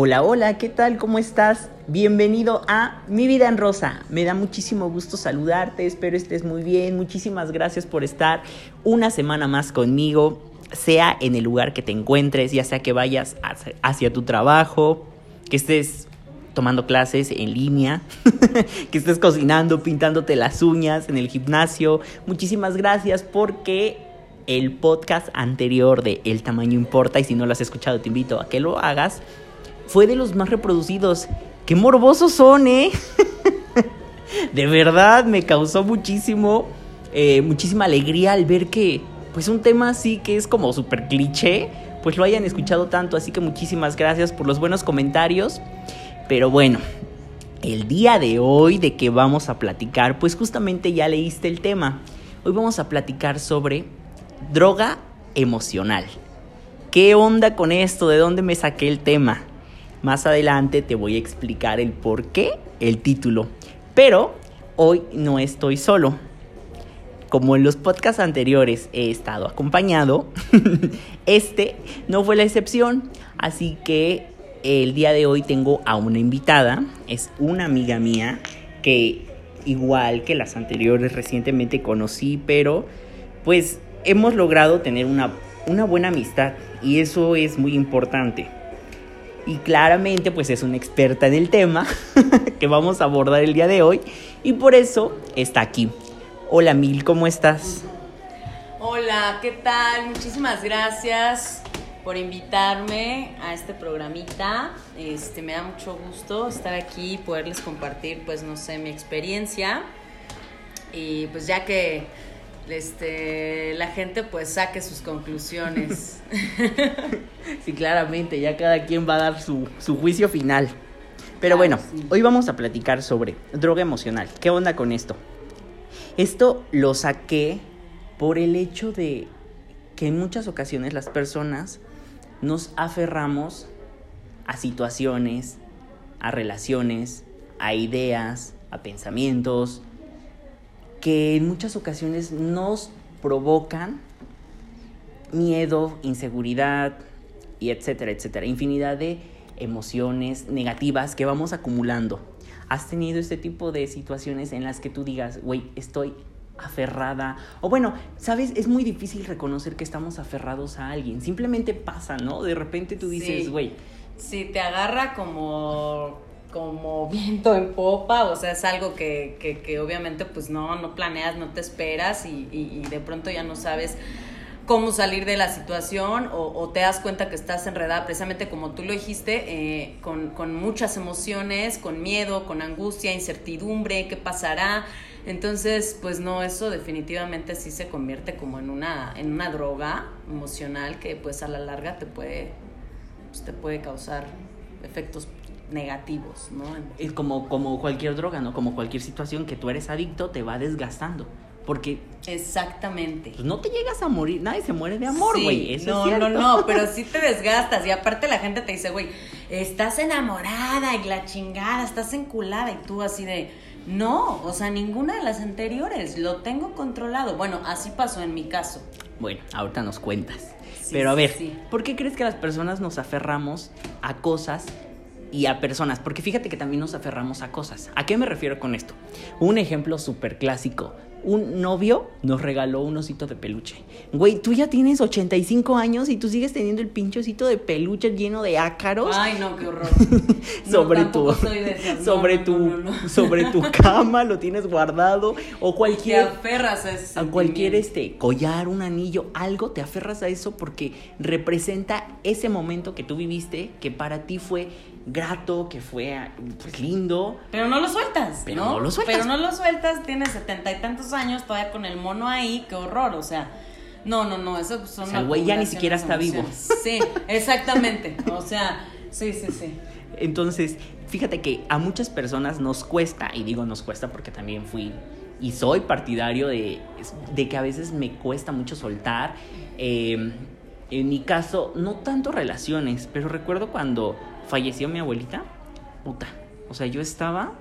Hola, hola, ¿qué tal? ¿Cómo estás? Bienvenido a Mi Vida en Rosa. Me da muchísimo gusto saludarte, espero estés muy bien. Muchísimas gracias por estar una semana más conmigo, sea en el lugar que te encuentres, ya sea que vayas hacia tu trabajo, que estés tomando clases en línea, que estés cocinando, pintándote las uñas en el gimnasio. Muchísimas gracias porque el podcast anterior de El tamaño importa y si no lo has escuchado te invito a que lo hagas fue de los más reproducidos. ¡Qué morbosos son, eh! de verdad, me causó muchísimo, eh, muchísima alegría al ver que, pues un tema así que es como súper cliché, pues lo hayan escuchado tanto. Así que muchísimas gracias por los buenos comentarios. Pero bueno, el día de hoy de que vamos a platicar, pues justamente ya leíste el tema. Hoy vamos a platicar sobre droga emocional. ¿Qué onda con esto? ¿De dónde me saqué el tema? Más adelante te voy a explicar el por qué, el título. Pero hoy no estoy solo. Como en los podcasts anteriores he estado acompañado, este no fue la excepción. Así que el día de hoy tengo a una invitada. Es una amiga mía que igual que las anteriores recientemente conocí, pero pues hemos logrado tener una, una buena amistad y eso es muy importante y claramente pues es una experta en el tema que vamos a abordar el día de hoy y por eso está aquí. Hola Mil, ¿cómo estás? Hola, ¿qué tal? Muchísimas gracias por invitarme a este programita. Este me da mucho gusto estar aquí y poderles compartir pues no sé mi experiencia. Y pues ya que este, la gente pues saque sus conclusiones. sí, claramente, ya cada quien va a dar su, juicio final. Pero bueno, hoy vamos a platicar sobre droga emocional. ¿Qué onda con esto? Esto lo saqué por el hecho de que en muchas ocasiones las personas nos aferramos a situaciones, a relaciones, a ideas, a pensamientos, que en muchas ocasiones nos provocan miedo, inseguridad y etcétera, etcétera. Infinidad de emociones negativas que vamos acumulando. ¿Has tenido este tipo de situaciones en las que tú digas, güey, estoy aferrada? O bueno, sabes, es muy difícil reconocer que estamos aferrados a alguien. Simplemente pasa, ¿no? De repente tú dices, güey. Sí. te agarra como como viento en popa, o sea, es algo que, que, que obviamente pues no, no planeas, no te esperas y, y, de pronto ya no sabes cómo salir de la situación o, te das cuenta que estás enredada precisamente como tú lo dijiste, eh, con, con, muchas emociones, con miedo, con angustia, incertidumbre, qué pasará. Entonces, pues no, eso definitivamente sí se convierte como en una, en una droga emocional que pues a la larga te puede, pues, te puede causar efectos negativos, ¿no? Es como, como cualquier droga, ¿no? Como cualquier situación que tú eres adicto, te va desgastando. Porque. Exactamente. Pues no te llegas a morir. Nadie se muere de amor, güey. no, no, no, pero sí te desgastas. Y aparte la gente te dice, güey, estás enamorada y la chingada, estás enculada. Y tú así de. No, o sea, ninguna de las anteriores. Lo tengo controlado. Bueno, así pasó en mi caso. Bueno, ahorita nos cuentas. pero a ver, ¿por qué crees que las personas nos aferramos a cosas y a personas, porque fíjate que también nos aferramos a cosas. ¿A qué me refiero con esto? Un ejemplo súper clásico. Un novio nos regaló un osito de peluche. Güey, tú ya tienes 85 años y tú sigues teniendo el pinche osito de peluche lleno de ácaros. Ay, no, qué horror. sobre tu sobre tu sobre tu cama lo tienes guardado o cualquier te aferras a ese a cualquier este collar, un anillo, algo te aferras a eso porque representa ese momento que tú viviste que para ti fue grato, que fue pues lindo. Pero no lo sueltas. Pero no, lo sueltas. Pero no lo sueltas, tienes setenta y tantos años todavía con el mono ahí, qué horror, o sea. No, no, no, eso son... O sea, el güey ya ni siquiera está vivo. Sí, exactamente. O sea, sí, sí, sí. Entonces, fíjate que a muchas personas nos cuesta, y digo nos cuesta porque también fui y soy partidario de, de que a veces me cuesta mucho soltar. Eh, en mi caso, no tanto relaciones, pero recuerdo cuando falleció mi abuelita, puta. O sea, yo estaba,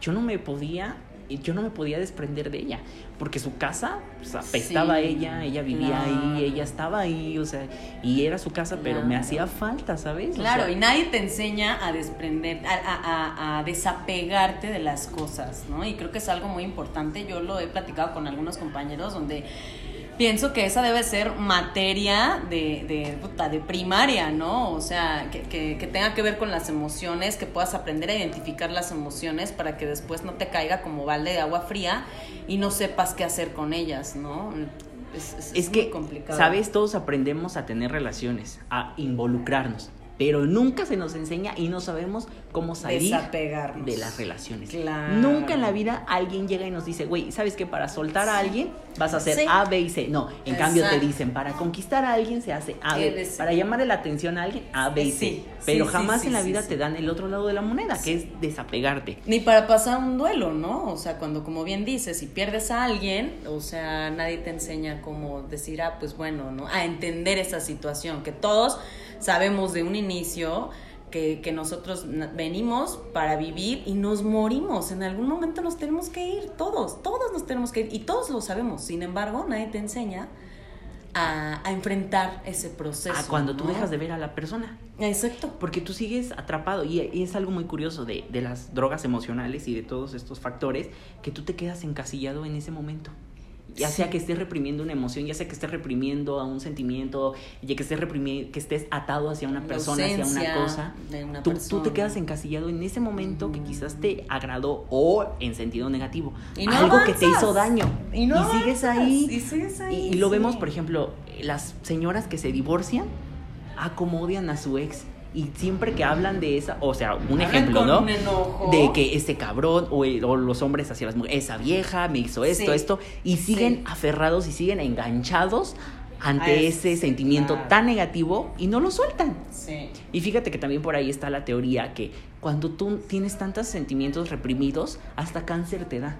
yo no me podía yo no me podía desprender de ella, porque su casa pues, apestaba a ella, ella vivía ahí, ella estaba ahí, o sea, y era su casa, pero me hacía falta, ¿sabes? Claro, y nadie te enseña a desprender, a, a, a, desapegarte de las cosas, ¿no? Y creo que es algo muy importante, yo lo he platicado con algunos compañeros donde pienso que esa debe ser materia de, de, de primaria, ¿no? O sea, que, que, tenga que ver con las emociones, que puedas aprender a identificar las emociones para que después no te caiga como balde de agua fría y no sepas qué hacer con ellas, ¿no? Es, es, que, complicado. ¿sabes? Todos aprendemos a tener relaciones, a involucrarnos pero nunca se nos enseña y no sabemos cómo salir de las relaciones. Nunca en la vida alguien llega y nos dice, güey, ¿sabes que para soltar a alguien vas a hacer A, B y C? No, en cambio te dicen, para conquistar a alguien se hace A, B, para llamarle la atención a alguien, A, B y C. pero jamás en la vida te dan el otro lado de la moneda, que es desapegarte. Ni para pasar un duelo, ¿no? O sea, cuando como bien dices, si pierdes a alguien, o sea, nadie te enseña cómo decir, ah, pues bueno, ¿no? A entender esa situación, que todos sabemos de un inicio que, que, nosotros venimos para vivir y nos morimos. En algún momento nos tenemos que ir, todos, todos nos tenemos que ir y todos lo sabemos. Sin embargo, nadie te enseña a, a enfrentar ese proceso. A cuando tú dejas de ver a la persona. Exacto. Porque tú sigues atrapado y, y es algo muy curioso de, de las drogas emocionales y de todos estos factores que tú te quedas encasillado en ese momento ya sea que estés reprimiendo una emoción, ya sea que estés reprimiendo a un sentimiento, ya que estés reprimiendo, que estés atado hacia una persona, hacia una cosa, tú, te quedas encasillado en ese momento que quizás te agradó o en sentido negativo, algo que te hizo daño. Y, sigues ahí, y, lo vemos, por ejemplo, las señoras que se divorcian acomodian a su ex y siempre que hablan de esa, o sea, un ejemplo, ¿no? De que ese cabrón o, los hombres hacia las mujeres, esa vieja me hizo esto, esto, y siguen aferrados y siguen enganchados ante ese sentimiento tan negativo y no lo sueltan. Sí. Y fíjate que también por ahí está la teoría que cuando tú tienes tantos sentimientos reprimidos, hasta cáncer te da.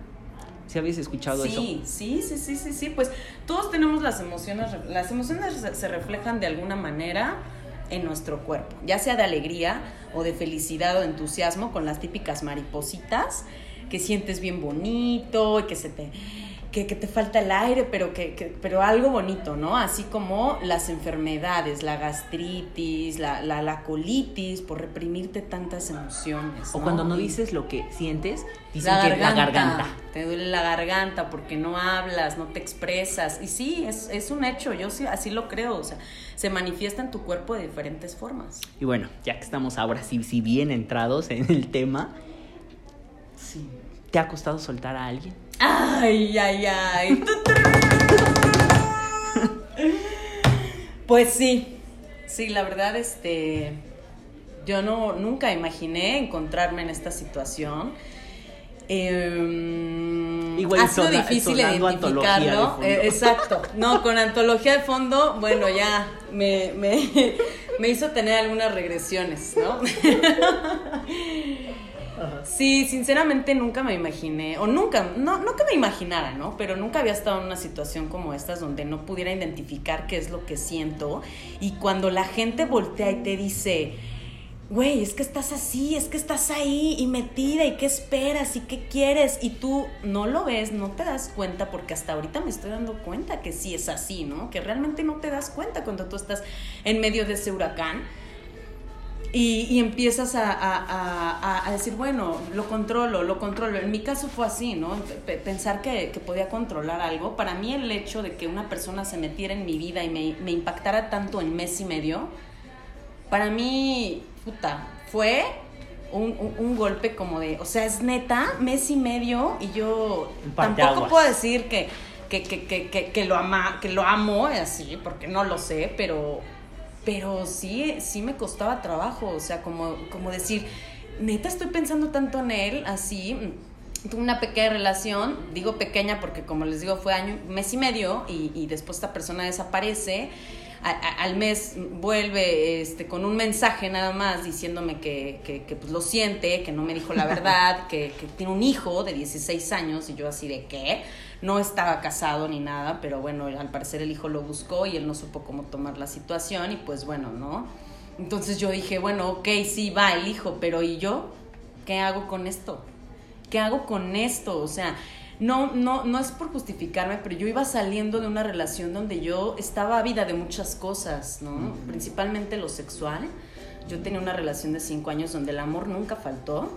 ¿Sí habéis escuchado eso? Sí, sí, sí, sí, sí, sí. Pues todos tenemos las emociones, las emociones se reflejan de alguna manera en nuestro cuerpo, ya sea de alegría o de felicidad o de entusiasmo con las típicas maripositas que sientes bien bonito y que se te que, te falta el aire, pero que, pero algo bonito, ¿no? Así como las enfermedades, la gastritis, la, la, colitis, por reprimirte tantas emociones. O cuando no dices lo que sientes, dices la que la garganta. Te duele la garganta porque no hablas, no te expresas. Y sí, es, es un hecho, yo sí, así lo creo. O sea, se manifiesta en tu cuerpo de diferentes formas. Y bueno, ya que estamos ahora sí, sí bien entrados en el tema. ¿Te ha costado soltar a alguien? Ay, ay, ay. pues sí, sí, la verdad, este, yo no, nunca imaginé encontrarme en esta situación. Eh, ha sido difícil identificarlo. Eh, exacto. No, con antología de fondo, bueno, ya me, me, me hizo tener algunas regresiones, ¿no? Sí, sinceramente nunca me imaginé, o nunca, no, no que me imaginara, ¿no? Pero nunca había estado en una situación como esta donde no pudiera identificar qué es lo que siento. Y cuando la gente voltea y te dice, güey, es que estás así, es que estás ahí y metida y qué esperas y qué quieres y tú no lo ves, no te das cuenta porque hasta ahorita me estoy dando cuenta que sí es así, ¿no? Que realmente no te das cuenta cuando tú estás en medio de ese huracán y, empiezas a, decir, bueno, lo controlo, lo controlo. En mi caso fue así, ¿no? Pensar que, podía controlar algo. Para mí el hecho de que una persona se metiera en mi vida y me, impactara tanto en mes y medio, para mí, puta, fue un, golpe como de, o sea, es neta, mes y medio y yo tampoco puedo decir que, que, que, que, lo ama, que lo amo así, porque no lo sé, pero pero sí, sí me costaba trabajo, o sea, como, como decir, neta estoy pensando tanto en él, así, tuve una pequeña relación, digo pequeña porque como les digo fue año, mes y medio y, y después esta persona desaparece, al mes vuelve este, con un mensaje nada más diciéndome que, que, que pues, lo siente, que no me dijo la verdad, que, que tiene un hijo de 16 años y yo así de qué no estaba casado ni nada, pero bueno, al parecer el hijo lo buscó y él no supo cómo tomar la situación y pues bueno, ¿no? Entonces yo dije, bueno, ok, sí, va el hijo, pero ¿y yo? ¿Qué hago con esto? ¿Qué hago con esto? O sea, no, no, no es por justificarme, pero yo iba saliendo de una relación donde yo estaba ávida de muchas cosas, ¿no? Principalmente lo sexual. Yo tenía una relación de cinco años donde el amor nunca faltó,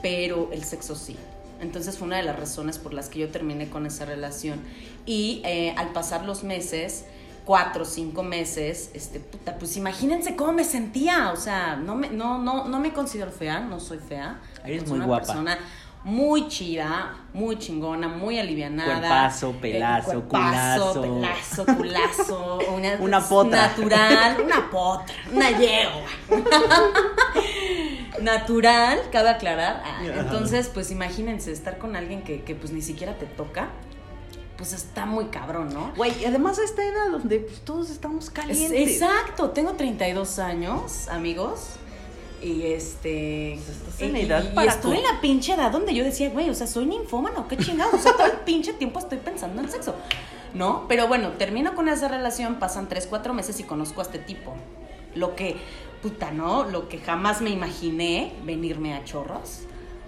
pero el sexo sí. Entonces fue una de las razones por las que yo terminé con esa relación. Y eh, al pasar los meses, cuatro o cinco meses, este, puta, pues imagínense cómo me sentía. O sea, no me, no, no, no me considero fea, no soy fea. Eres Soy muy una guapa. persona muy chida, muy chingona, muy alivianada. Cuerpazo, pelazo, Eh, cuerpazo, culazo. pelazo, culazo. Una, Una potra. Natural, una potra, una yegua. Natural, cabe aclarar. Ah. Entonces, pues imagínense estar con alguien que, que pues ni siquiera te toca. Pues está muy cabrón, ¿no? Güey, y además a esta edad donde pues, todos estamos Es- calientes. exacto, tengo 32 años, amigos. Y este. Pues estás y, en edad y- y para estoy co- en la pinche edad donde yo decía, güey, o sea, soy ninfómana, o qué chingados. O sea, todo el pinche tiempo estoy pensando en sexo. ¿No? Pero bueno, termino con esa relación, pasan 3, 4 meses y conozco a este tipo. Lo que, puta, ¿no? Lo que jamás me imaginé venirme a chorros.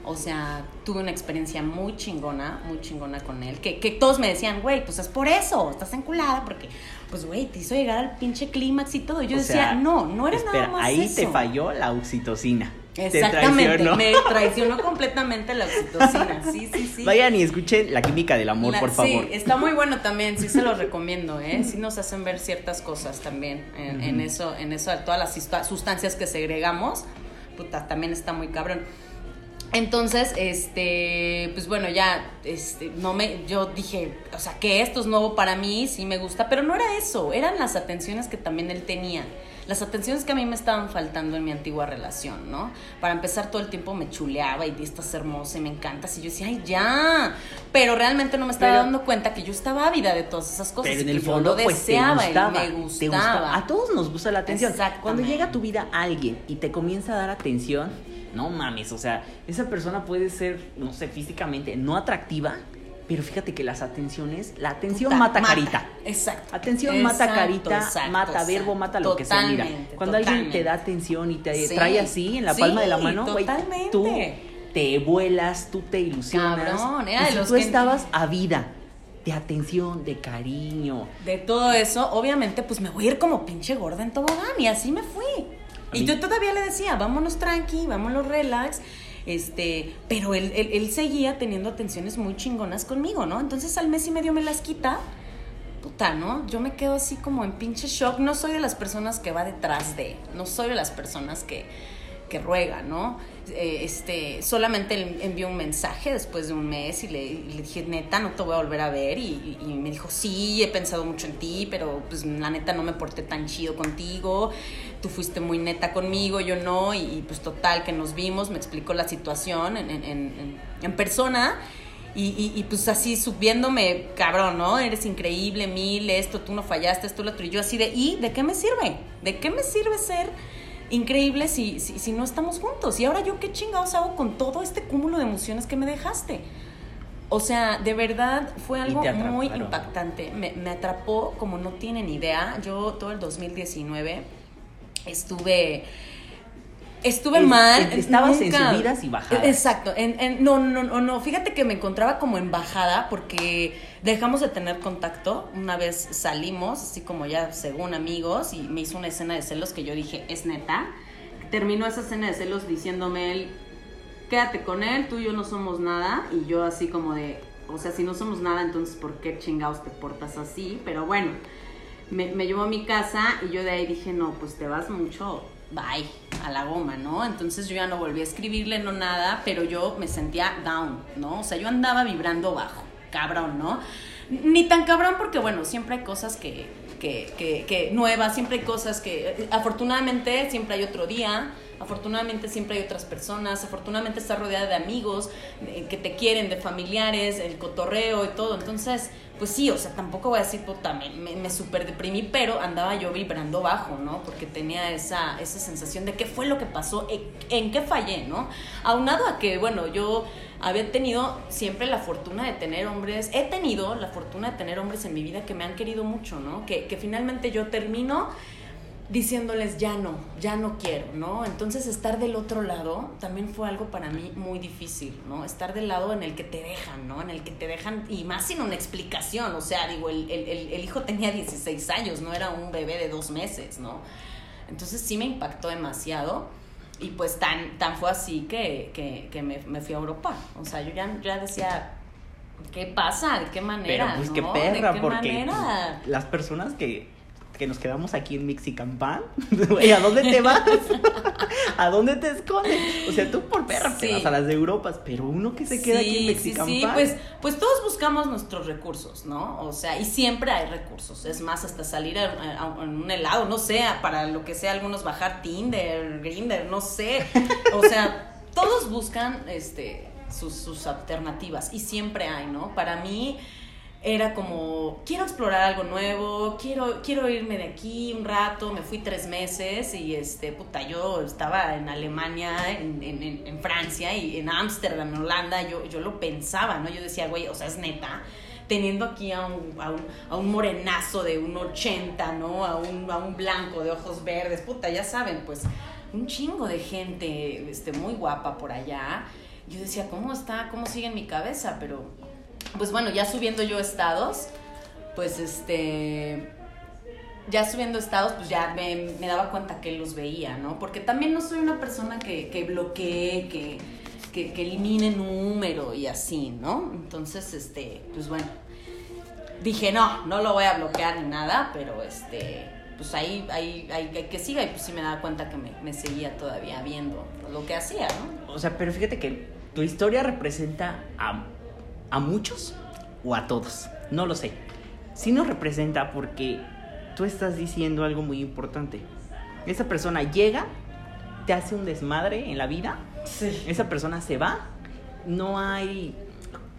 O sea, tuve una experiencia muy chingona, muy chingona con él. Que, que todos me decían, güey, pues es por eso, estás enculada, porque, pues, güey, te hizo llegar al pinche clímax y todo. Y yo O decía, sea, no, no era espera, nada más ahí eso. te falló la oxitocina. Te Exactamente, traicionó. me traicionó completamente la oxitocina. Sí, sí, sí. Vayan y escuchen la química del amor, La- por favor. Sí, está muy bueno también, sí se los recomiendo, ¿eh? Sí nos hacen ver ciertas cosas también en, en eso, en eso, todas las sustancias que segregamos, puta, también está muy cabrón. Entonces, este, pues bueno, ya, este, no me, yo dije, o sea, que esto es nuevo para mí, sí me gusta, pero no era eso, eran las atenciones que también él tenía, las atenciones que a mí me estaban faltando en mi antigua relación, ¿no? Para empezar, todo el tiempo me chuleaba y estás hermosa y me encantas, y yo decía, ay, ya, pero realmente no me estaba Pero- dando cuenta que yo estaba ávida de todas esas cosas. Pero en y el yo fondo, lo pues te deseaba y gustaba, me te gustaba. A todos nos gusta la atención. Cuando llega a tu vida alguien y te comienza a dar atención, no mames, o sea, esa persona puede ser, no sé, físicamente no atractiva, pero fíjate que las atenciones, la atención Puta, mata, carita. Exacto. Atención mata carita, exacto, mata exacto. verbo, mata lo que sea. Mira, Totalmente, cuando alguien te da atención y te Sí, trae así en la sí, palma de la mano, güey, tú te vuelas, tú te ilusionas. Cabrón, era y de si los tú que- estabas a vida de atención, de cariño, De todo eso, obviamente, pues me voy a ir como pinche gorda en tobogán y así me fui. A Y mí- yo todavía le decía, vámonos tranqui, vámonos relax. Este, pero él, él, él seguía teniendo atenciones muy chingonas conmigo, ¿no? Entonces al mes y medio me las quita. Puta, ¿no? Yo me quedo así como en pinche shock. No soy de las personas que va detrás de. No soy de las personas que, que ruega, ¿no? Eh, este, solamente envió un mensaje después de un mes y le, dije, neta, no te voy a volver a ver. Y, y me dijo, sí, he pensado mucho en ti, pero pues la neta no me porté tan chido contigo. Tú fuiste muy neta conmigo, yo no. Y, y, pues total, que nos vimos, me explicó la situación en, en, en, en persona. Y, y, y, pues así subiéndome, cabrón, ¿no? Eres increíble, mil, esto, tú no fallaste, esto, lo otro. Y yo así de, ¿y de qué me sirve? ¿De qué me sirve ser increíble si, si, si no estamos juntos? Y ahora yo qué chingados hago con todo este cúmulo de emociones que me dejaste. O sea, de verdad fue algo muy impactante. Me, me atrapó como no tienen idea. Yo todo el 2019 estuve... Estuve Es- mal. es- estabas en nunca- subidas y bajadas. Exacto. En, en- no, no, no, no. Fíjate que me encontraba como en bajada porque dejamos de tener contacto. Una vez salimos, así como ya según amigos, y me hizo una escena de celos que yo dije, es neta. Terminó esa escena de celos diciéndome él, quédate con él, tú y yo no somos nada. Y yo así como de, o sea, si no somos nada, entonces ¿por qué chingados te portas así? Pero bueno, me, me llevó a mi casa y yo de ahí dije, no, pues te vas mucho, bye, a la goma, ¿no? Entonces yo ya no volví a escribirle, no nada, pero yo me sentía down, ¿no? O sea, yo andaba vibrando bajo, cabrón, ¿no? Ni tan cabrón porque, bueno, siempre hay cosas que, que, que, que nuevas, siempre hay cosas que, eh, afortunadamente, siempre hay otro día, afortunadamente siempre hay otras personas, afortunadamente estás rodeada de amigos eh, que te quieren, de familiares, el cotorreo y todo, entonces, pues sí, o sea, tampoco voy a decir, puta, me, me, me super deprimí, pero andaba yo vibrando bajo, ¿no? Porque tenía esa, esa sensación de qué fue lo que pasó, en, en qué fallé, ¿no? Aunado a que, bueno, yo había tenido siempre la fortuna de tener hombres, he tenido la fortuna de tener hombres en mi vida que me han querido mucho, ¿no? Que finalmente yo termino diciéndoles ya no, ya no quiero, ¿no? Entonces estar del otro lado también fue algo para mí muy difícil, ¿no? Estar del lado en el que te dejan, ¿no? En el que te dejan, y más sin una explicación, o sea, digo, el, el, el hijo tenía 16 años, no era un bebé de dos meses, ¿no? Entonces sí me impactó demasiado y pues tan, tan fue así que, que, que me, me, fui a Europa, o sea, yo ya, ya decía... ¿Qué pasa? ¿De qué manera? Pero pues ¿no? qué perra, ¿De qué porque manera? las personas que que nos quedamos aquí en Mexican Pan, güey, ¿a dónde te vas? ¿A dónde te escondes? O sea, tú por perra Sí. te vas a las de Europas, pero uno que se queda aquí en Mexican sí, sí, Pan. pues, pues todos buscamos nuestros recursos, ¿no? O sea, y siempre hay recursos. Es más, hasta salir a, a- en un helado, no sé, para lo que sea, algunos bajar Tinder, Grinder, no sé. O sea, todos buscan este sus, sus alternativas y siempre hay, ¿no? Para mí era como, quiero explorar algo nuevo, quiero, quiero irme de aquí un rato, me fui tres meses y este, puta, yo estaba en Alemania, en, en, en- Francia y en Ámsterdam, en Holanda, yo, yo lo pensaba, ¿no? Yo decía, güey, o sea, es neta, teniendo aquí a un, a un, a un morenazo de un 80, ¿no? A un, a un blanco de ojos verdes, puta, ya saben, pues un chingo de gente este, muy guapa por allá. Yo decía, ¿cómo está? ¿Cómo sigue en mi cabeza? Pero pues bueno, ya subiendo yo estados, pues este, ya subiendo estados, pues ya me, me daba cuenta que los veía, ¿no? Porque también no soy una persona que, que bloquee, que, que, elimine número y así, ¿no? Entonces, este, pues bueno, dije, no, no lo voy a bloquear ni nada, pero este, pues ahí, ahí, ahí, ahí que siga y pues sí me daba cuenta que me, me seguía todavía viendo lo que hacía, ¿no? O sea, pero fíjate que tu historia representa a, a muchos o a todos. No lo sé. Sí nos representa porque tú estás diciendo algo muy importante. Esa persona llega, te hace un desmadre en la vida, Sí. esa persona se va, no hay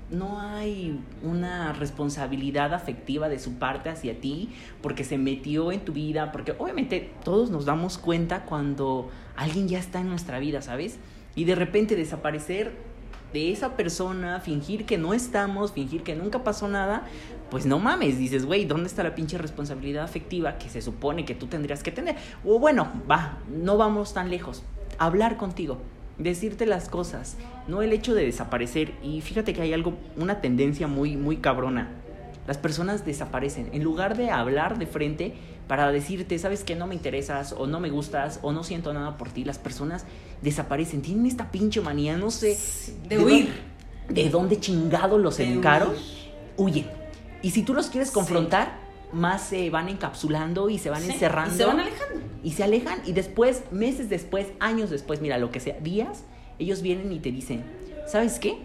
no hay una responsabilidad afectiva de su parte hacia ti porque se metió en tu vida, porque obviamente todos nos damos cuenta cuando alguien ya está en nuestra vida, ¿sabes? Y de repente desaparecer de esa persona, fingir que no estamos, fingir que nunca pasó nada, pues no mames, dices, güey, ¿dónde está la pinche responsabilidad afectiva que se supone que tú tendrías que tener? O bueno, va, no vamos tan lejos, hablar contigo, decirte las cosas, no el hecho de desaparecer. Y fíjate que hay algo, una tendencia muy, muy cabrona. Las personas desaparecen. En lugar de hablar de frente para decirte, sabes que no me interesas, o no me gustas, o no siento nada por ti, las personas desaparecen. Tienen esta pinche manía, no sé. De huir. dónde- ¿De dónde chingado los huir. Huyen. Y si tú los quieres Sí. confrontar, más se van encapsulando y se van Sí, encerrando Y se van alejando. y se alejan y después, meses después, años después, mira, lo que sea, días, ellos vienen y te dicen, ¿sabes qué?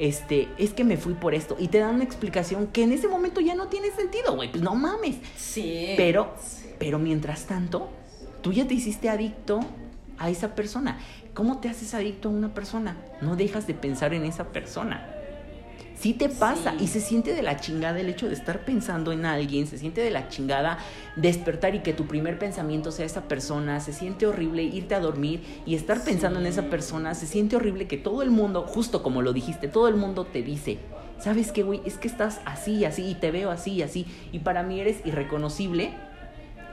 Este, es que me fui por esto. Y te dan una explicación que en ese momento ya no tiene sentido, güey. Pues no mames. Sí. Pero, pero mientras tanto, tú ya te hiciste adicto a esa persona. ¿Cómo te haces adicto a una persona? No dejas de pensar en esa persona. Sí te pasa Sí. y se siente de la chingada el hecho de estar pensando en alguien, se siente de la chingada despertar y que tu primer pensamiento sea esa persona, se siente horrible irte a dormir y estar pensando en esa persona, se siente horrible que todo el mundo, justo como lo dijiste, todo el mundo te dice, ¿sabes qué, güey? Es que estás así y así y te veo así y así y para mí eres irreconocible,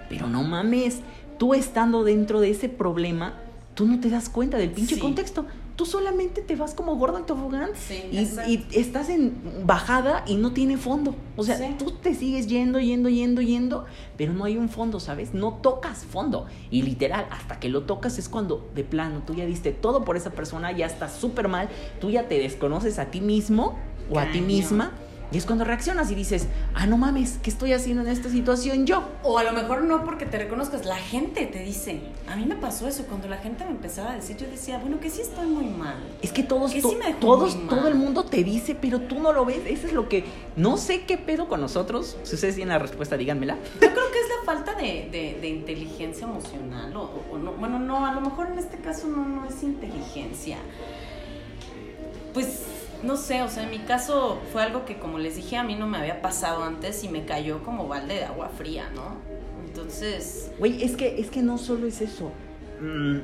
pero no mames, tú estando dentro de ese problema, tú no te das cuenta del pinche Sí. contexto. Tú solamente te vas como gordo en tobogán Sí, y, y estás en bajada y no tiene fondo. O sea, Sí. tú te sigues yendo, yendo, yendo, yendo, pero no hay un fondo, ¿sabes? No tocas fondo. Y literal, hasta que lo tocas es cuando de plano tú ya diste todo por esa persona, ya estás súper mal, tú ya te desconoces a ti mismo o a ti misma. Y es cuando reaccionas y dices, ah, no mames, ¿qué estoy haciendo en esta situación yo? O a lo mejor no porque te reconozcas, la gente te dice. A mí me pasó eso, cuando la gente me empezaba a decir, yo decía, bueno, que sí estoy muy mal. Es que todos, Que to- sí me dejó todos, muy mal. todo el mundo te dice, pero tú no lo ves. Eso es lo que no sé qué pedo con nosotros. Si ustedes tienen la respuesta, díganmela. Yo creo que es la falta de, de- de inteligencia emocional. O, o no, bueno, no, a lo mejor en este caso no, no es inteligencia. Pues no sé, o sea, en mi caso fue algo que, como les dije, a mí no me había pasado antes y me cayó como balde de agua fría, ¿no? Entonces, Güey, es que, es que no solo es eso. Mm,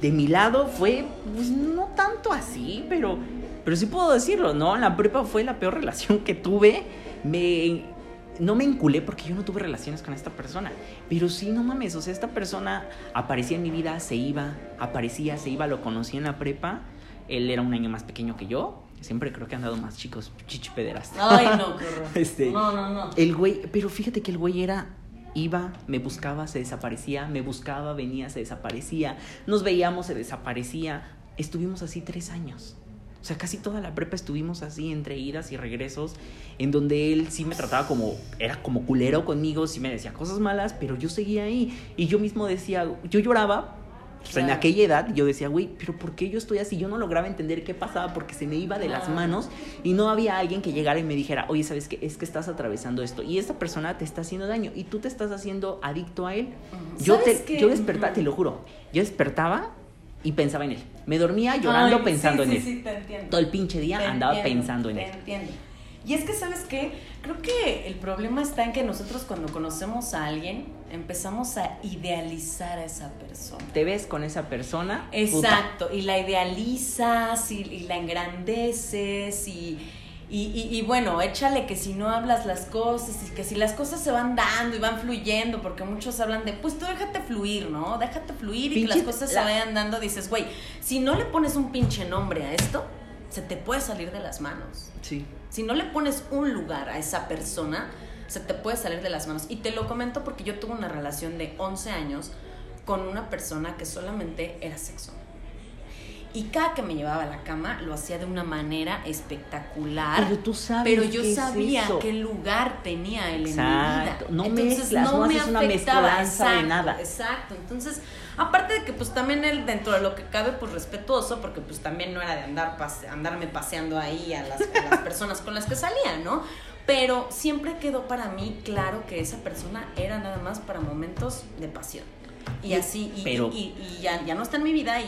de mi lado fue, pues no tanto así, pero, pero sí puedo decirlo, ¿no? La prepa fue la peor relación que tuve. Me, no me enculé porque yo no tuve relaciones con esta persona. Pero sí, no mames, o sea, esta persona aparecía en mi vida, se iba, aparecía, se iba, lo conocí en la prepa. Él era un año más pequeño que yo. Siempre creo que han dado más chicos chichipederas. Ay, no, qué horror. Este, no, no, no. El güey, pero fíjate que el güey era iba, me buscaba, se desaparecía, me buscaba, venía, se desaparecía, nos veíamos, se desaparecía. Estuvimos así tres años. O sea, casi toda la prepa estuvimos así entre idas y regresos, en donde él sí me trataba como, era como culero conmigo, sí me decía cosas malas, pero yo seguía ahí. Y yo mismo decía, yo lloraba, en Claro. aquella edad yo decía, güey, pero ¿por qué yo estoy así? Yo no lograba entender qué pasaba porque se me iba de las manos y no había alguien que llegara y me dijera, oye, ¿sabes qué? Es que estás atravesando esto y esta persona te está haciendo daño y tú te estás haciendo adicto a él. Yo, ¿Sabes te, qué? yo despertaba, te lo juro, yo despertaba y pensaba en él. Me dormía llorando Ay, pensando sí, en sí, él. Sí, te entiendo. Todo el pinche día Te andaba entiendo, pensando en te él. entiendo. Y es que, ¿sabes qué? Creo que el problema está en que nosotros cuando conocemos a alguien empezamos a idealizar a esa persona. Te ves con esa persona. puta, Exacto, y la idealizas y, y la engrandeces y, y, y- bueno, échale que si no hablas las cosas y que si las cosas se van dando y van fluyendo, porque muchos hablan de, pues tú déjate fluir, ¿no? Déjate fluir y que las cosas la- se vayan dando, dices, güey, si no le pones un pinche nombre a esto, se te puede salir de las manos. Sí. Si no le pones un lugar a esa persona, se te puede salir de las manos. Y te lo comento porque yo tuve una relación de 11 años con una persona que solamente era sexo. Y cada que me llevaba a la cama lo hacía de una manera espectacular. Pero tú sabes Pero yo qué es sabía eso. qué lugar tenía él Exacto. en mi vida. No Entonces, mezclas, no haces una afectaba. mezcolanza de nada. Exacto. Entonces, aparte de que pues también él dentro de lo que cabe pues respetuoso porque pues también no era de andar pase- andarme paseando ahí a las, a las personas con las que salía, ¿no? Pero siempre quedó para mí claro que esa persona era nada más para momentos de pasión. Y Y- así, y, pero- y, y ya, ya no está en mi vida y,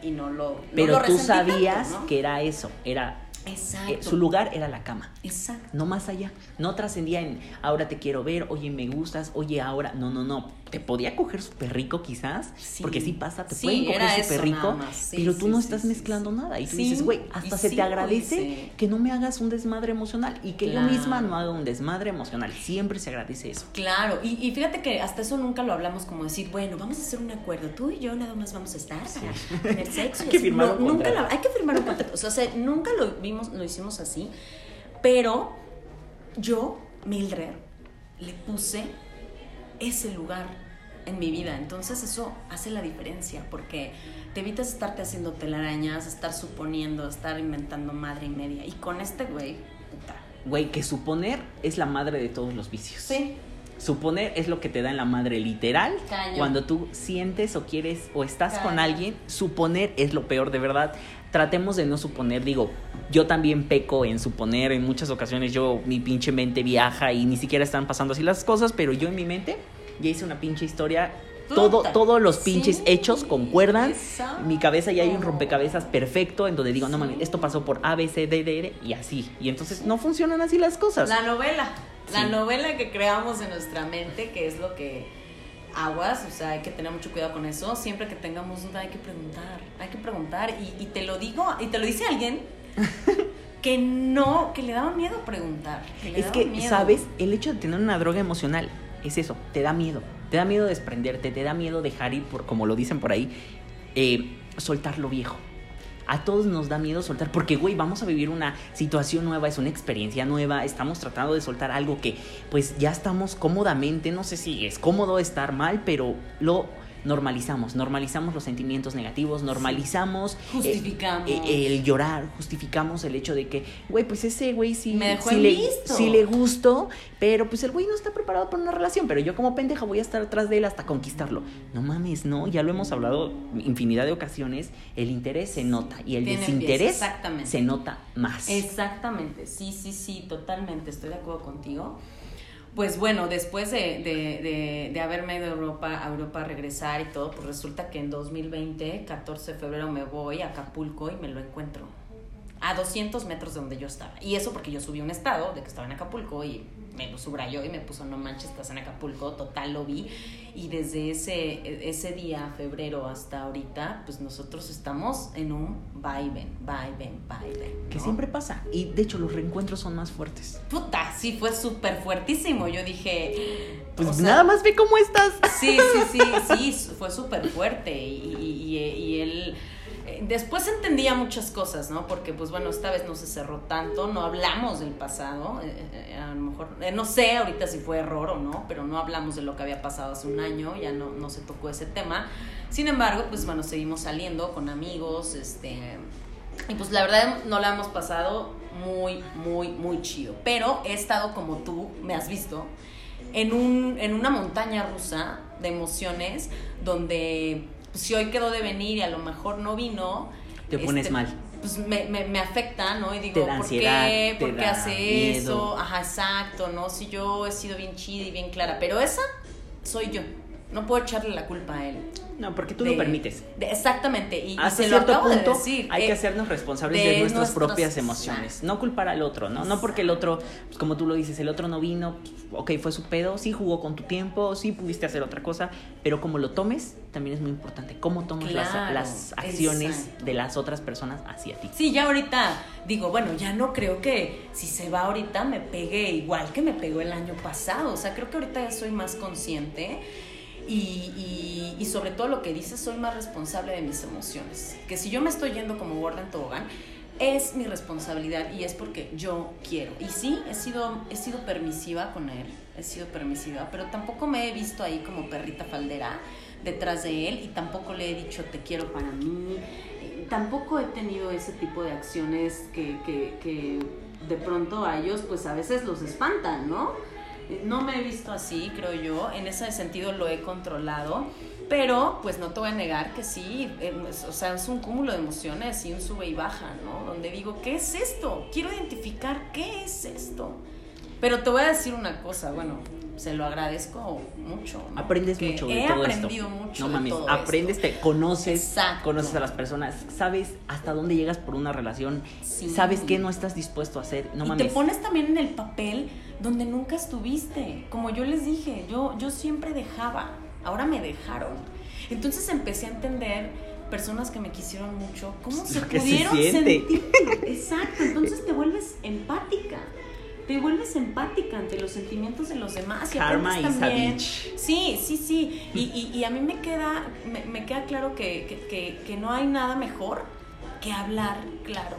y- y no lo no Pero lo tú tanto, sabías ¿no? que era eso, era Exacto. eh, su lugar era la cama. Exacto. No más allá. No trascendía en ahora te quiero ver, oye, me gustas, oye, ahora. No, no, no. Te podía coger súper rico quizás. Sí. Porque sí pasa, te Sí, pueden coger súper rico. Sí, pero tú no estás mezclando nada. Y tú dices, güey, hasta y se te agradece que no me hagas un desmadre emocional. Y que Claro. yo misma no haga un desmadre emocional. Siempre se agradece eso. Claro, y, y fíjate que hasta eso nunca lo hablamos como decir, bueno, vamos a hacer un acuerdo, tú y yo nada más vamos a estar para tener sexo. Hay que firmar No, un nunca lo- hay que firmar un contrato. O sea, o sea, nunca lo vimos, lo hicimos así, pero yo, Mildred, le puse ese lugar en mi vida. Entonces eso hace la diferencia porque te evitas estarte haciendo telarañas, estar suponiendo, estar inventando madre y media. Y con este güey, puta. Güey, que suponer es la madre de todos los vicios. Sí, Suponer es lo que te da en la madre literal. Cuando tú sientes o quieres o estás con alguien, suponer es lo peor de verdad. Tratemos de no suponer, digo, yo también peco en suponer, en muchas ocasiones yo, mi pinche mente viaja y ni siquiera están pasando así las cosas, pero yo en mi mente ya hice una pinche historia. Todo, todos los pinches Sí, hechos concuerdan. exacto. Mi cabeza ya hay un rompecabezas perfecto en donde digo, no mames, esto pasó por A, B, C, D, D, R y así. Y entonces no funcionan así las cosas. La novela, la novela que creamos en nuestra mente, que es lo que aguas, o sea, hay que tener mucho cuidado con eso. Siempre que tengamos duda hay que preguntar, hay que preguntar. Y, y te lo digo, y te lo dice alguien que no, que le daba miedo preguntar. Que le Es que, miedo. ¿sabes? El hecho de tener una droga emocional es eso, te da miedo. Te da miedo desprenderte, te da miedo dejar ir, por, como lo dicen por ahí, eh, soltar lo viejo. A todos nos da miedo soltar, porque, güey, vamos a vivir una situación nueva, es una experiencia nueva, estamos tratando de soltar algo que, pues, ya estamos cómodamente, no sé si es cómodo estar mal, pero lo normalizamos, normalizamos los sentimientos negativos, normalizamos... eh, Justificamos. eh, el llorar, justificamos el hecho de que, güey, pues ese güey sí, Me dejó sí le, visto. sí le gustó, pero pues el güey no está preparado para una relación, pero yo como pendeja voy a estar atrás de él hasta conquistarlo. No mames, no, ya lo hemos hablado infinidad de ocasiones, el interés se nota y el Tiene desinterés se nota más. Exactamente, sí, sí, sí, totalmente, estoy de acuerdo contigo. Pues bueno, después de, de, de, de haberme ido a Europa, a Europa a regresar y todo, pues resulta que en 2020, 14 de febrero, me voy a Acapulco y me lo encuentro a 200 metros de donde yo estaba. Y eso porque yo subí un estado de que estaba en Acapulco y me lo subrayó y me puso, no manches, estás en Acapulco, total lo vi. Y desde ese, ese día, febrero, hasta ahorita, pues nosotros estamos en un vaivén, vaivén, vaivén. ¿no? Que siempre pasa. Y de hecho los reencuentros son más fuertes. Puta, sí, fue súper fuertísimo. Yo dije... Pues sea, nada más ve cómo estás. Sí, sí, sí, sí, fue súper fuerte. Y, y, y- y él... Después entendía muchas cosas, ¿no? Porque, pues bueno, esta vez no se cerró tanto, no hablamos del pasado, eh, eh, a lo mejor, eh, no sé ahorita si fue error o no, pero no hablamos de lo que había pasado hace un año, ya no, no se tocó ese tema. Sin embargo, pues bueno, seguimos saliendo con amigos, este, y pues la verdad no la hemos pasado muy, muy, muy chido. Pero he estado como tú, me has visto, en, un, en una montaña rusa de emociones donde pues, si hoy quedó de venir y a lo mejor no vino... Te pones mal. Pues me, me, me afecta, ¿no? Y digo, ¿por ansiedad, qué? ¿Por qué hace miedo. eso? Ajá, exacto, ¿no? Si yo he sido bien chida y bien clara, pero esa soy yo. No puedo echarle la culpa a él. No, porque tú De- lo permites. de- exactamente, y, y Hasta lo cierto de punto decir. hay eh, que hacernos responsables de, de nuestras propias emociones, no culpar al otro, ¿no? No porque el otro, pues como tú lo dices, el otro no vino, ok, fue su pedo, sí jugó con tu tiempo, sí pudiste hacer otra cosa, pero como lo tomes, también es muy importante, cómo tomas las- las, acciones exacto. de las otras personas hacia ti. Sí, ya ahorita digo, bueno, ya no creo que si se va ahorita me pegue igual que me pegó el año pasado. O sea, creo que ahorita ya soy más consciente y, y- y sobre todo lo que dices, soy más responsable de mis emociones. Que si yo me estoy yendo como gorda en tobogán, es mi responsabilidad y es porque yo quiero. Y sí, he sido, he sido permisiva con él, he sido permisiva, pero tampoco me he visto ahí como perrita faldera detrás de él y tampoco le he dicho te quiero para mí. Eh, Tampoco he tenido ese tipo de acciones que, que, que de pronto a ellos pues a veces los espantan, ¿no? No me he visto así, creo yo. En ese sentido lo he controlado. Pero, pues no te voy a negar que sí, eh, es- o sea, es un cúmulo de emociones y un sube y baja, ¿no? Donde digo, ¿qué es esto? Quiero identificar qué es esto. Pero te voy a decir una cosa, bueno, se lo agradezco mucho. ¿no? Aprendes Que mucho de he todo aprendido esto. mucho no de mames, todo aprendes, esto. te conoces, Exacto. conoces a las personas, sabes hasta dónde llegas por una relación, Sí. sabes qué no estás dispuesto a hacer, no y mames. te pones también en el papel donde nunca estuviste. Como yo les dije, yo, yo siempre dejaba, ahora me dejaron. Entonces empecé a entender personas que me quisieron mucho, cómo se pudieron sentir. Exacto, entonces te vuelves empática. Te vuelves empática ante los sentimientos de los demás. Y Karma también- bitch. Sí, sí, sí. Y, y- y a mí me queda, me, me queda claro que, que- que- que no hay nada mejor que hablar claro.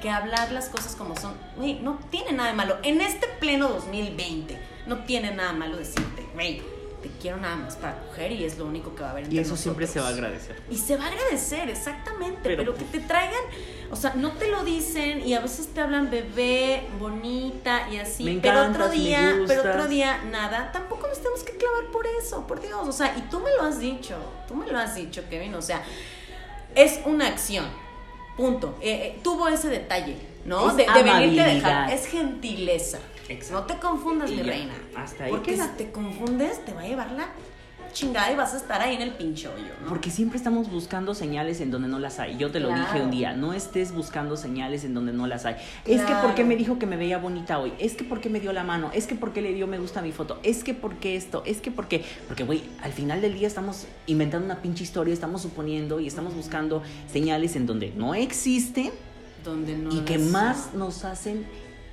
Que hablar las cosas como son. Güey, no tiene nada de malo. En este pleno 2020, no tiene nada malo decirte, güey, te quiero nada más para coger y es lo único que va a haber Y eso siempre se va a agradecer. Y se va a agradecer, exactamente. Pero- Pero, que te traigan, o sea, no te lo dicen y a veces te hablan bebé, bonita y así. Me pero otro me día, pero otro día nada. Tampoco nos tenemos que clavar por eso, por Dios. O sea, y tú me lo has dicho, tú me lo has dicho, Kevin. O sea, es una acción. Punto. Eh, eh, tuvo ese detalle, ¿no? Es de, de venirte a dejar. Es gentileza. Exacto. No te confundas, mi reina. hasta ahí Porque si te confundes, te va a llevar la chingada y vas a estar ahí en el pinche hoyo, ¿no? Porque siempre estamos buscando señales en donde no las hay. Yo te lo dije un día, no estés buscando señales en donde no las hay. Es que porque me dijo que me veía bonita hoy, es que porque me dio la mano, es que porque le dio me gusta a mi foto, es que porque esto, es que porque, porque güey, al final del día estamos inventando una pinche historia, estamos suponiendo y estamos buscando señales en donde no existen Donde no y que más nos hacen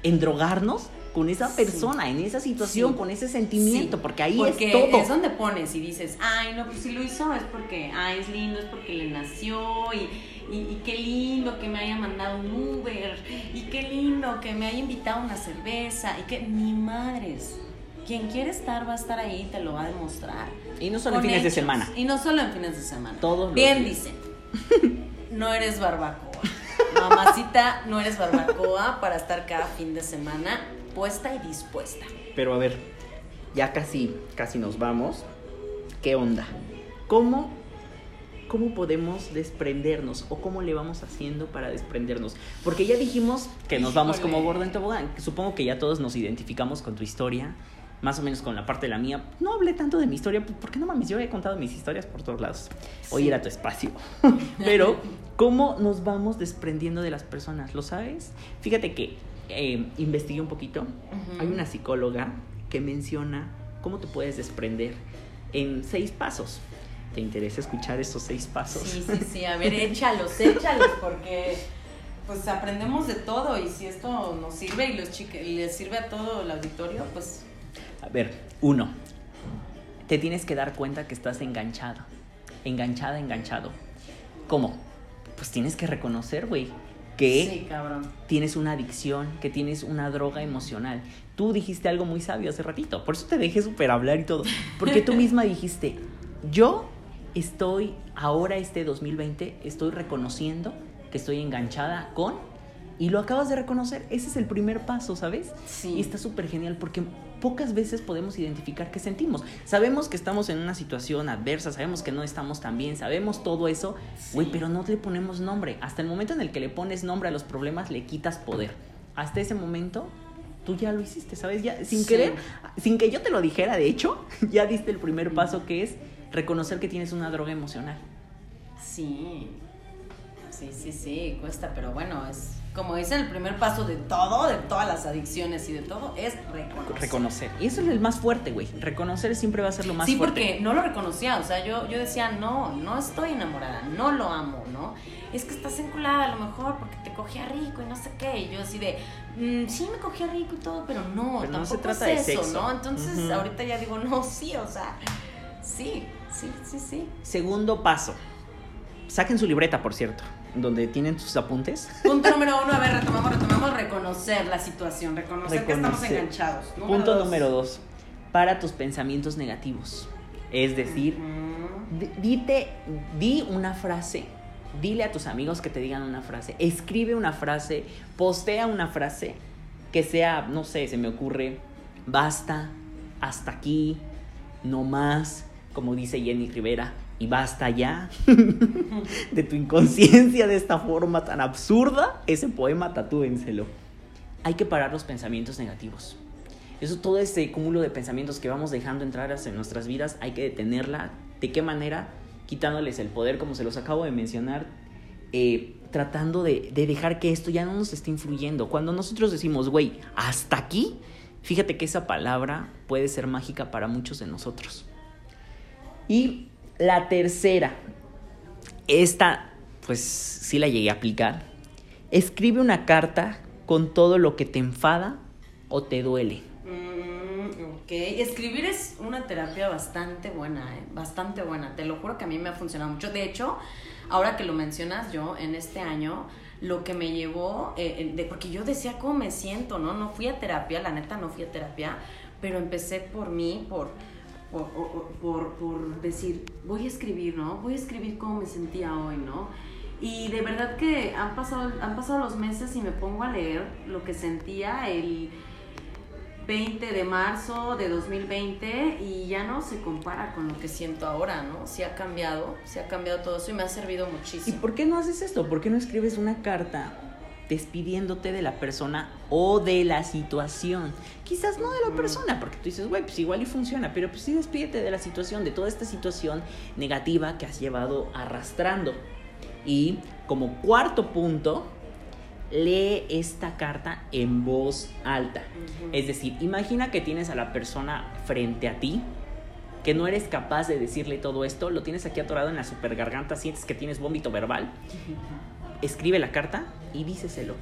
endrogarnos con esa Sí. persona, en esa situación, Sí. con ese sentimiento, Sí, porque ahí porque es todo. donde pones y dices, ay, no, pues si lo hizo es porque, ay, es lindo, es porque le nació y, y, y qué lindo que me haya mandado un Uber y qué lindo que me haya invitado una cerveza y que ni madres. Quien quiere estar va a estar ahí y te lo va a demostrar. Y no solo en fines de semana. Y no solo en fines de semana. Todos Bien días. dicen. No eres barbacoa. Mamacita, no eres barbacoa para estar cada fin de semana puesta y dispuesta. Pero a ver, ya casi, casi nos vamos. ¿Qué onda? ¿Cómo, ¿Cómo podemos desprendernos? ¿O cómo le vamos haciendo para desprendernos? Porque ya dijimos que nos vamos como gordo en tobogán. Supongo que ya todos nos identificamos con tu historia. Más o menos con la parte de la mía. No hablé tanto de mi historia, porque no mames, yo he contado mis historias por todos lados. Hoy Sí. era tu espacio. Pero, ¿cómo nos vamos desprendiendo de las personas? ¿Lo sabes? Fíjate que eh, investigué un poquito. Hay una psicóloga que menciona cómo te puedes desprender en seis pasos. ¿Te interesa escuchar esos seis pasos? Sí, sí, sí, a ver, échalos, échalos, porque pues aprendemos de todo y si esto nos sirve y los chique- les sirve a todo el auditorio, pues A ver, uno, te tienes que dar cuenta que estás enganchado. Enganchada, enganchado. ¿Cómo? Pues tienes que reconocer, güey, que sí, tienes una adicción, que tienes una droga emocional. Tú dijiste algo muy sabio hace ratito, por eso te dejé súper hablar y todo. Porque tú misma dijiste, yo estoy, ahora este 2020, estoy reconociendo que estoy enganchada con... Y lo acabas de reconocer, ese es el primer paso, ¿sabes? Sí. Y está súper genial porque pocas veces podemos identificar qué sentimos. Sabemos que estamos en una situación adversa, sabemos que no estamos tan bien, sabemos todo eso, güey, Sí. pero no le ponemos nombre. Hasta el momento en el que le pones nombre a los problemas, le quitas poder. Hasta ese momento, tú ya lo hiciste, ¿sabes? Ya, sin Sí. querer, sin que yo te lo dijera, de hecho, ya diste el primer paso que es reconocer que tienes una droga emocional. Sí, sí, sí, sí, cuesta, pero bueno, es como dicen, el primer paso de todo, de todas las adicciones y de todo, es reconocer. Reconocer. Y eso es el más fuerte, güey. Reconocer siempre va a ser lo más sí, fuerte. porque no lo reconocía, o sea, yo, yo decía, no, no estoy enamorada, no lo amo, ¿no? Es que estás enculada a lo mejor porque te cogía rico y no sé qué, y yo así de, "Mm, sí me cogía rico y todo, pero no, Pero no se trata es de eso, sexo. ¿no? Entonces ahorita ya digo, no, sí, o sea, sí, sí, sí, sí. Segundo paso. Saquen su libreta, por cierto, donde tienen sus apuntes. Punto número uno, a ver, retomamos, retomamos, reconocer la situación, reconocer, que estamos enganchados. Número Punto dos. número dos. Para tus pensamientos negativos. Es decir, dite, di una frase. Dile a tus amigos que te digan una frase. Escribe una frase. Postea una frase que sea, no sé, se me ocurre, basta, hasta aquí, no más, como dice Jenny Rivera, y basta ya de tu inconsciencia de esta forma tan absurda. Ese poema tatúenselo. Hay que parar los pensamientos negativos. Eso, todo ese cúmulo de pensamientos que vamos dejando entrar en nuestras vidas, hay que detenerla. ¿De qué manera? Quitándoles el poder, como se los acabo de mencionar, eh, tratando de, de dejar que esto ya no nos esté influyendo. Cuando nosotros decimos, güey, hasta aquí, fíjate que esa palabra puede ser mágica para muchos de nosotros. Y la tercera, esta, pues sí la llegué a aplicar. Escribe una carta con todo lo que te enfada o te duele. Mm, ok, escribir es una terapia bastante buena, ¿eh? bastante buena. Te lo juro que a mí me ha funcionado mucho. De hecho, ahora que lo mencionas, yo en este año lo que me llevó, eh, eh, de, porque yo decía cómo me siento, ¿no? No fui a terapia, la neta no fui a terapia, pero empecé por mí, por, por, por, por- por decir, voy a escribir, ¿no? Voy a escribir cómo me sentía hoy, ¿no? Y de verdad que han pasado, han pasado los meses y me pongo a leer lo que sentía el 20 de marzo de 2020 y ya no se compara con lo que siento ahora, ¿no? Sí ha cambiado, sí ha cambiado todo eso y me ha servido ¿Y muchísimo. por qué no haces esto? ¿Por qué no escribes una carta despidiéndote de la persona o de la situación? Quizás no de la persona, porque tú dices, güey, pues igual y funciona, pero pues sí despídete de la situación, de toda esta situación negativa que has llevado arrastrando. Y como cuarto punto, lee esta carta en voz alta. Es decir, imagina que tienes a la persona frente a ti, que no eres capaz de decirle todo esto, lo tienes aquí atorado en la super garganta, sientes que tienes vómito verbal, escribe la carta y díceselo.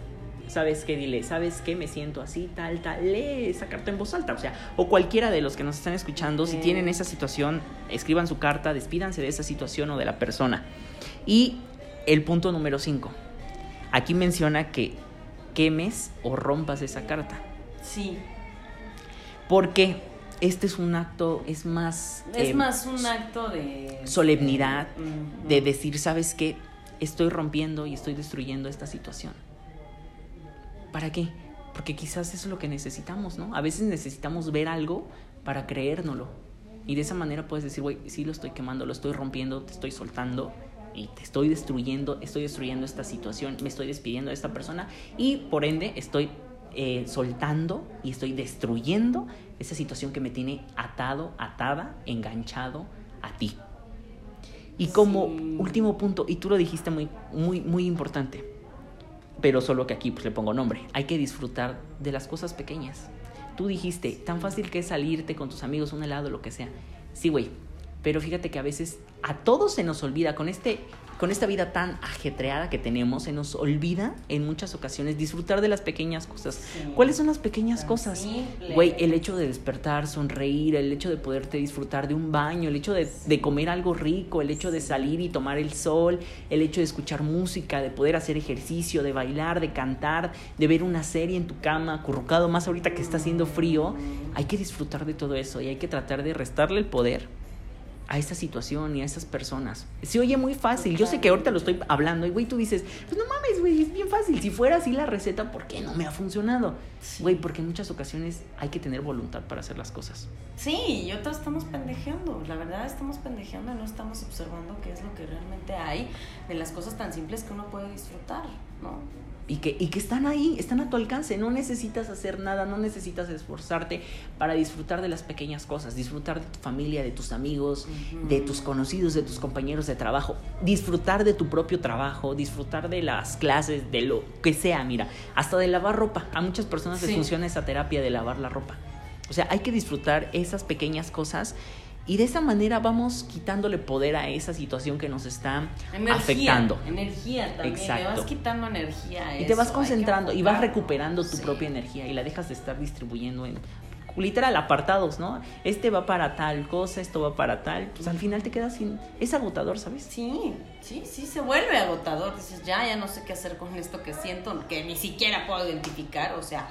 ¿Sabes qué? Dile, ¿sabes qué? Me siento así, tal, tal. Lee esa carta en voz alta. O sea, o cualquiera de los que nos están escuchando, si tienen esa situación, escriban su carta, despídanse de esa situación o de la persona. Y el punto número 5. Aquí menciona que quemes o rompas esa carta. Sí, Porque este es un acto, es más... es eh, más un acto de... solemnidad, Ujú. de decir, ¿sabes qué? Estoy rompiendo y estoy destruyendo esta situación. ¿Para qué? Porque quizás eso es lo que necesitamos, ¿no? A veces necesitamos ver algo para creérnoslo. Y de esa manera puedes decir, güey, sí lo estoy quemando, lo estoy rompiendo, te estoy soltando y te estoy destruyendo, estoy destruyendo esta situación, me estoy despidiendo de esta persona y por ende estoy eh, soltando y estoy destruyendo esa situación que me tiene atado, atada, enganchado a ti. Y como Sí. último punto, y tú lo dijiste muy, muy, muy importante, pero solo que aquí pues le pongo nombre. Hay que disfrutar de las cosas pequeñas. Tú dijiste, tan fácil que es salirte con tus amigos, un helado, lo que sea. Sí, güey, pero fíjate que a veces a todos se nos olvida con este con esta vida tan ajetreada que tenemos, se nos olvida en muchas ocasiones disfrutar de las pequeñas cosas. ¿Cuáles son las pequeñas cosas? Güey, el hecho de despertar, sonreír, el hecho de poderte disfrutar de un baño, el hecho de, de, comer algo rico, el hecho de salir y tomar el sol, el hecho de escuchar música, de poder hacer ejercicio, de bailar, de cantar, de ver una serie en tu cama, acurrucado más ahorita que está haciendo frío. Hay que disfrutar de todo eso y hay que tratar de restarle el poder a esta situación y a estas personas. Se oye muy fácil. Yo sé que ahorita lo estoy hablando y, güey, tú dices, pues no mames, güey, es bien fácil. Si fuera así la receta, ¿por qué no me ha funcionado? Güey, porque en muchas ocasiones hay que tener voluntad para hacer las cosas. Sí, y otros estamos pendejeando. La verdad, estamos pendejeando y no estamos observando qué es lo que realmente hay de las cosas tan simples que uno puede disfrutar, ¿no? Y que, y que están ahí, están a tu alcance. No necesitas hacer nada, no necesitas esforzarte para disfrutar de las pequeñas cosas, disfrutar de tu familia, de tus amigos, de tus conocidos, de tus compañeros de trabajo, disfrutar de tu propio trabajo, disfrutar de las clases, de lo que sea, mira, hasta de lavar ropa. A muchas personas les funciona esa terapia de lavar la ropa. O sea, hay que disfrutar esas pequeñas cosas y de esa manera vamos quitándole poder a esa situación que nos está afectando. Energía también. Exacto. Le vas quitando energía. A y te vas concentrando y vas recuperando tu propia energía y la dejas de estar distribuyendo en literal apartados, ¿no? Este va para tal cosa, esto va para tal, pues al final te quedas sin es agotador, ¿sabes? Sí, sí, sí se vuelve agotador, dices, ya ya no sé qué hacer con esto que siento, que ni siquiera puedo identificar, o sea,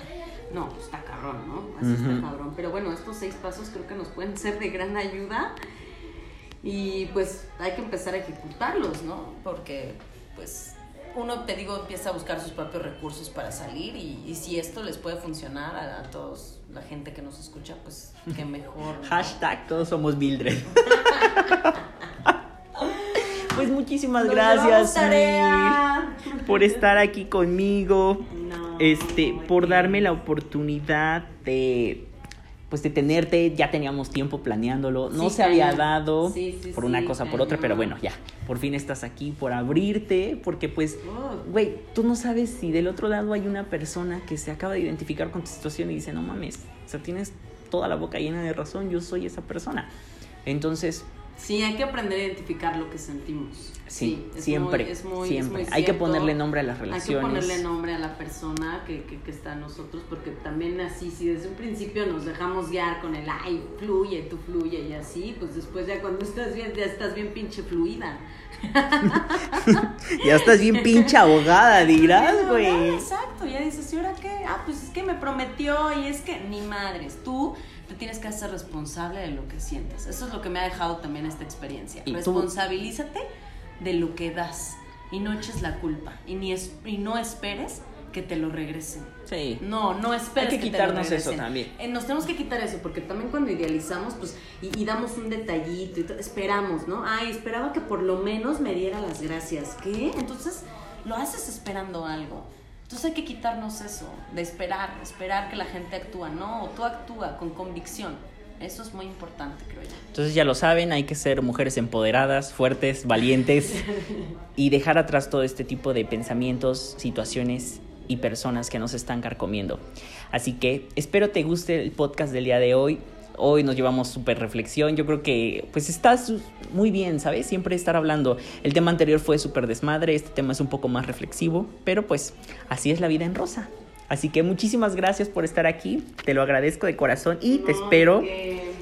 no, pues está cabrón, ¿no? Así está cabrón. Pero bueno, estos seis pasos creo que nos pueden ser de gran ayuda. Y pues hay que empezar a ejecutarlos, ¿no? Porque pues uno, te digo, empieza a buscar sus propios recursos para salir y, si esto les puede funcionar a, todos la gente que nos escucha, pues qué mejor. Hashtag todos somos Mildred. pues muchísimas gracias por estar aquí conmigo este, por darme la oportunidad de pues de tenerte, ya teníamos tiempo planeándolo, no se había dado por una cosa por otra, pero bueno, ya, por fin estás aquí, por abrirte, porque pues, oh. güey, tú no sabes si del otro lado hay una persona que se acaba de identificar con tu situación y dice, no mames, o sea, tienes toda la boca llena de razón, yo soy esa persona. Entonces, Sí, hay que aprender a identificar lo que sentimos. Sí, siempre, siempre. hay que ponerle nombre a las relaciones. Hay que ponerle nombre a la persona que, que, que, está a nosotros, porque también así, si desde un principio nos dejamos guiar con el, ay, fluye, tú fluye y así, pues después ya cuando estás bien, ya estás bien pinche fluida. ya estás bien pinche abogada, dirás, güey. Exacto, ya dices, ¿y ahora qué? Ah, pues es que me prometió y es que, ni madres, tú te tienes que hacer responsable de lo que sientes. Eso es lo que me ha dejado también esta experiencia. Responsabilízate de lo que das y no eches la culpa y, ni es, y no esperes que te lo regresen. Sí. No, no esperes Hay que, quitarnos eso también. Eh, nos tenemos que quitar eso, porque también cuando idealizamos, pues, y, damos un detallito, y esperamos, ¿no? Ay, esperaba que por lo menos me diera las gracias. ¿Qué? Entonces, lo haces esperando algo. Entonces hay que quitarnos eso, de esperar, esperar que la gente actúa. No, tú actúa con convicción. Eso es muy importante, creo yo. Entonces ya lo saben, hay que ser mujeres empoderadas, fuertes, valientes y dejar atrás todo este tipo de pensamientos, situaciones y personas que nos están carcomiendo. Así que espero te guste el podcast del día de hoy hoy nos llevamos súper reflexión. Yo creo que pues estás muy bien, ¿sabes? Siempre estar hablando. El tema anterior fue súper desmadre, este tema es un poco más reflexivo, pero pues así es la vida en rosa. Así que muchísimas gracias por estar aquí, te lo agradezco de corazón y te espero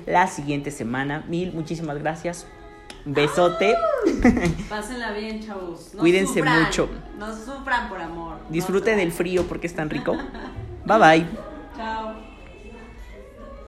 la siguiente semana. Mil, muchísimas gracias. Besote. pásenla bien, chavos. Cuídense mucho. No sufran por amor. Disfruten el frío porque es tan rico. bye bye. Chao.